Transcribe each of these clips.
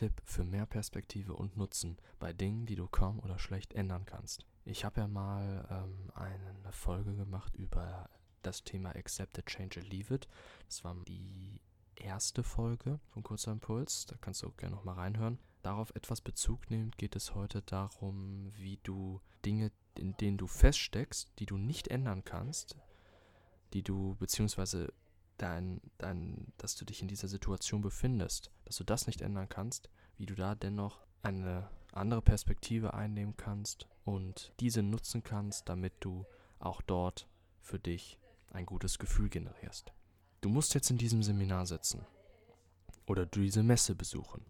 Tipp für mehr Perspektive und Nutzen bei Dingen, die du kaum oder schlecht ändern kannst. Ich habe ja mal ähm, eine Folge gemacht über das Thema Accept it, Change it, Leave it. Das war die erste Folge von Kurzer Impuls. Da kannst du auch gerne nochmal reinhören. Darauf etwas Bezug nehmend geht es heute darum, wie du Dinge, in denen du feststeckst, die du nicht ändern kannst, die du beziehungsweise dein, dein, dass du dich in dieser Situation befindest, dass du das nicht ändern kannst, wie du da dennoch eine andere Perspektive einnehmen kannst und diese nutzen kannst, damit du auch dort für dich ein gutes Gefühl generierst. Du musst jetzt in diesem Seminar sitzen oder du diese Messe besuchen.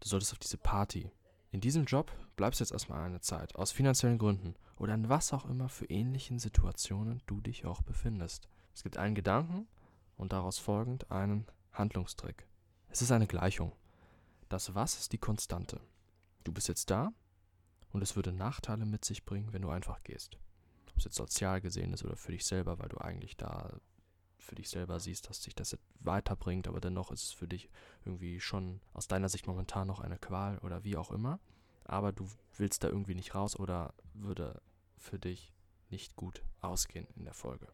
Du solltest auf diese Party. In diesem Job bleibst du jetzt erstmal eine Zeit, aus finanziellen Gründen oder in was auch immer für ähnlichen Situationen du dich auch befindest. Es gibt einen Gedanken, und daraus folgend einen Handlungstrick. Es ist eine Gleichung. Das Was ist die Konstante. Du bist jetzt da und es würde Nachteile mit sich bringen, wenn du einfach gehst. Ob es jetzt sozial gesehen ist oder für dich selber, weil du eigentlich da für dich selber siehst, dass dich das weiterbringt, aber dennoch ist es für dich irgendwie schon aus deiner Sicht momentan noch eine Qual oder wie auch immer. Aber du willst da irgendwie nicht raus oder würde für dich nicht gut ausgehen in der Folge.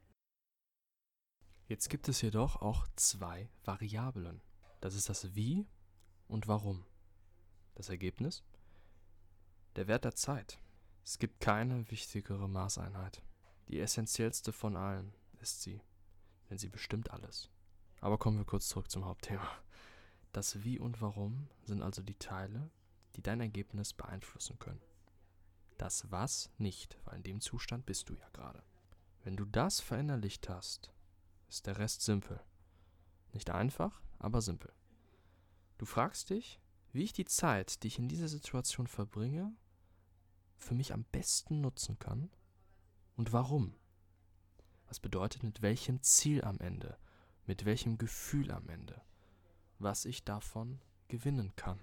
Jetzt gibt es jedoch auch zwei Variablen. Das ist das Wie und Warum. Das Ergebnis? Der Wert der Zeit. Es gibt keine wichtigere Maßeinheit. Die essentiellste von allen ist sie, denn sie bestimmt alles. Aber kommen wir kurz zurück zum Hauptthema. Das Wie und Warum sind also die Teile, die dein Ergebnis beeinflussen können. Das Was nicht, weil in dem Zustand bist du ja gerade. Wenn du das verinnerlicht hast, ist der Rest simpel. Nicht einfach, aber simpel. Du fragst dich, wie ich die Zeit, die ich in dieser Situation verbringe, für mich am besten nutzen kann und warum. Was bedeutet mit welchem Ziel am Ende, mit welchem Gefühl am Ende, was ich davon gewinnen kann.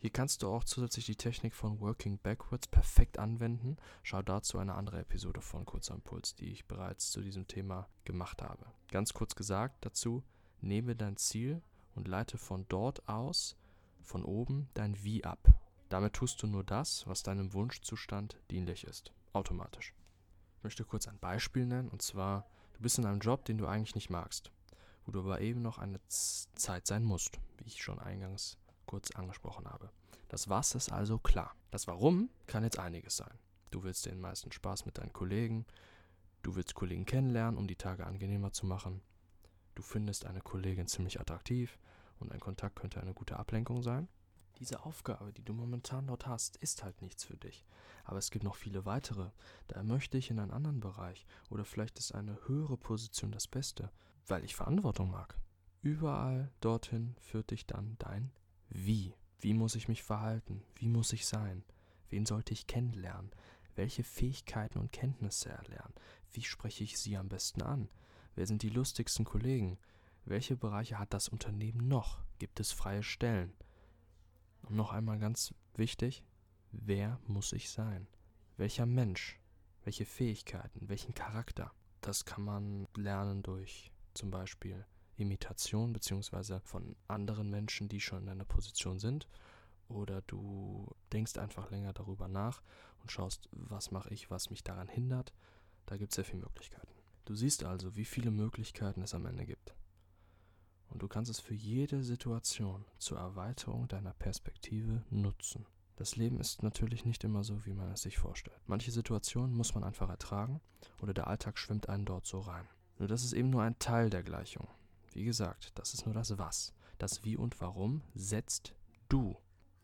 Hier kannst du auch zusätzlich die Technik von Working Backwards perfekt anwenden. Schau dazu eine andere Episode von Kurzer Impuls, die ich bereits zu diesem Thema gemacht habe. Ganz kurz gesagt dazu, nehme dein Ziel und leite von dort aus, von oben, dein Wie ab. Damit tust du nur das, was deinem Wunschzustand dienlich ist, automatisch. Ich möchte kurz ein Beispiel nennen, und zwar, du bist in einem Job, den du eigentlich nicht magst, wo du aber eben noch eine Zeit sein musst, wie ich schon eingangs kurz angesprochen habe. Das Was ist also klar. Das Warum kann jetzt einiges sein. Du willst den meisten Spaß mit deinen Kollegen, du willst Kollegen kennenlernen, um die Tage angenehmer zu machen, du findest eine Kollegin ziemlich attraktiv und ein Kontakt könnte eine gute Ablenkung sein. Diese Aufgabe, die du momentan dort hast, ist halt nichts für dich. Aber es gibt noch viele weitere. Da möchte ich in einen anderen Bereich. Oder vielleicht ist eine höhere Position das Beste, weil ich Verantwortung mag. Überall dorthin führt dich dann dein wie? Wie muss ich mich verhalten? Wie muss ich sein? Wen sollte ich kennenlernen? Welche Fähigkeiten und Kenntnisse erlernen? Wie spreche ich sie am besten an? Wer sind die lustigsten Kollegen? Welche Bereiche hat das Unternehmen noch? Gibt es freie Stellen? Und noch einmal ganz wichtig, wer muss ich sein? Welcher Mensch? Welche Fähigkeiten? Welchen Charakter? Das kann man lernen durch zum Beispiel Imitation beziehungsweise von anderen Menschen, die schon in einer Position sind. Oder du denkst einfach länger darüber nach und schaust, was mache ich, was mich daran hindert. Da gibt es sehr viele Möglichkeiten. Du siehst also, wie viele Möglichkeiten es am Ende gibt. Und du kannst es für jede Situation zur Erweiterung deiner Perspektive nutzen. Das Leben ist natürlich nicht immer so, wie man es sich vorstellt. Manche Situationen muss man einfach ertragen oder der Alltag schwimmt einen dort so rein. Nur das ist eben nur ein Teil der Gleichung. Wie gesagt, das ist nur das Was. das Wie und Warum setzt du.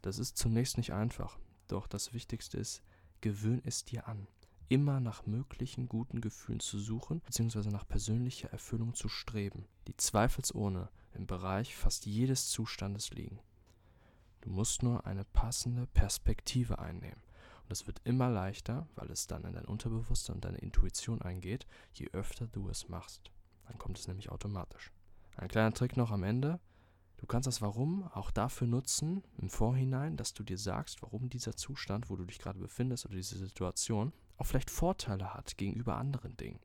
Das ist zunächst nicht einfach, doch das Wichtigste ist, gewöhn es dir an. Immer nach möglichen guten Gefühlen zu suchen, bzw. nach persönlicher Erfüllung zu streben, die zweifelsohne im Bereich fast jedes Zustandes liegen. Du musst nur eine passende Perspektive einnehmen. Und es wird immer leichter, weil es dann in dein Unterbewusstsein und deine Intuition eingeht, je öfter du es machst. Dann kommt es nämlich automatisch. Ein kleiner Trick noch am Ende. Du kannst das Warum auch dafür nutzen, im Vorhinein, dass du dir sagst, warum dieser Zustand, wo du dich gerade befindest oder diese Situation, auch vielleicht Vorteile hat gegenüber anderen Dingen.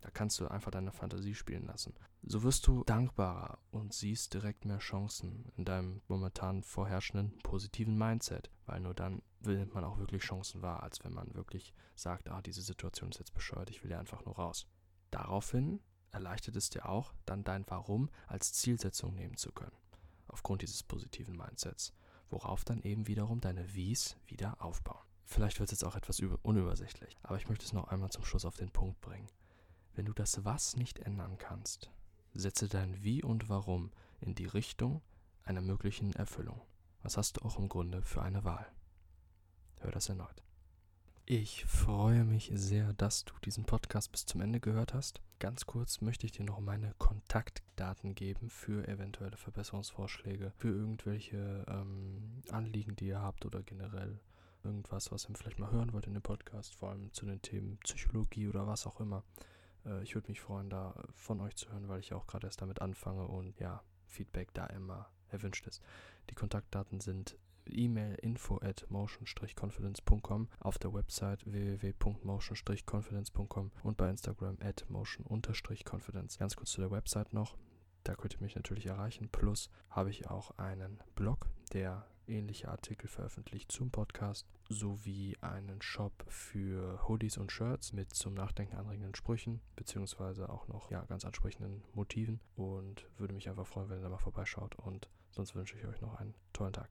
Da kannst du einfach deine Fantasie spielen lassen. So wirst du dankbarer und siehst direkt mehr Chancen in deinem momentan vorherrschenden positiven Mindset, weil nur dann will man auch wirklich Chancen wahr, als wenn man wirklich sagt, ah, diese Situation ist jetzt bescheuert, ich will ja einfach nur raus. Daraufhin erleichtert es dir auch, dann dein Warum als Zielsetzung nehmen zu können, aufgrund dieses positiven Mindsets, worauf dann eben wiederum deine Wies wieder aufbauen. Vielleicht wird es jetzt auch etwas unübersichtlich, aber ich möchte es noch einmal zum Schluss auf den Punkt bringen. Wenn du das Was nicht ändern kannst, setze dein Wie und Warum in die Richtung einer möglichen Erfüllung. Was hast du auch im Grunde für eine Wahl? Hör das erneut. Ich freue mich sehr, dass du diesen Podcast bis zum Ende gehört hast. Ganz kurz möchte ich dir noch meine Kontaktdaten geben für eventuelle Verbesserungsvorschläge, für irgendwelche ähm, Anliegen, die ihr habt oder generell irgendwas, was ihr vielleicht mal hören wollt in dem Podcast, vor allem zu den Themen Psychologie oder was auch immer. Äh, ich würde mich freuen, da von euch zu hören, weil ich auch gerade erst damit anfange und ja, Feedback da immer erwünscht ist. Die Kontaktdaten sind E-Mail info at motion-confidence.com, auf der Website www.motion-confidence.com und bei Instagram at motion-confidence. Ganz kurz zu der Website noch. Da könnt ihr mich natürlich erreichen. Plus habe ich auch einen Blog, der ähnliche Artikel veröffentlicht zum Podcast, sowie einen Shop für Hoodies und Shirts mit zum Nachdenken anregenden Sprüchen, beziehungsweise auch noch ja, ganz ansprechenden Motiven. Und würde mich einfach freuen, wenn ihr da mal vorbeischaut. Und sonst wünsche ich euch noch einen tollen Tag.